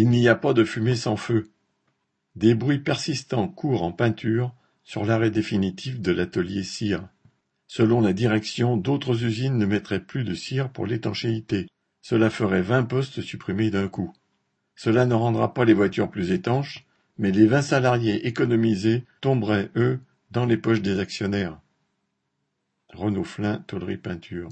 Il n'y a pas de fumée sans feu. Des bruits persistants courent en peinture sur l'arrêt définitif de l'atelier cire. Selon la direction, d'autres usines ne mettraient plus de cire pour l'étanchéité. Cela ferait vingt postes supprimés d'un coup. Cela ne rendra pas les voitures plus étanches, mais les vingt salariés économisés tomberaient, eux, dans les poches des actionnaires. Renaud Flin, Tôlerie Peinture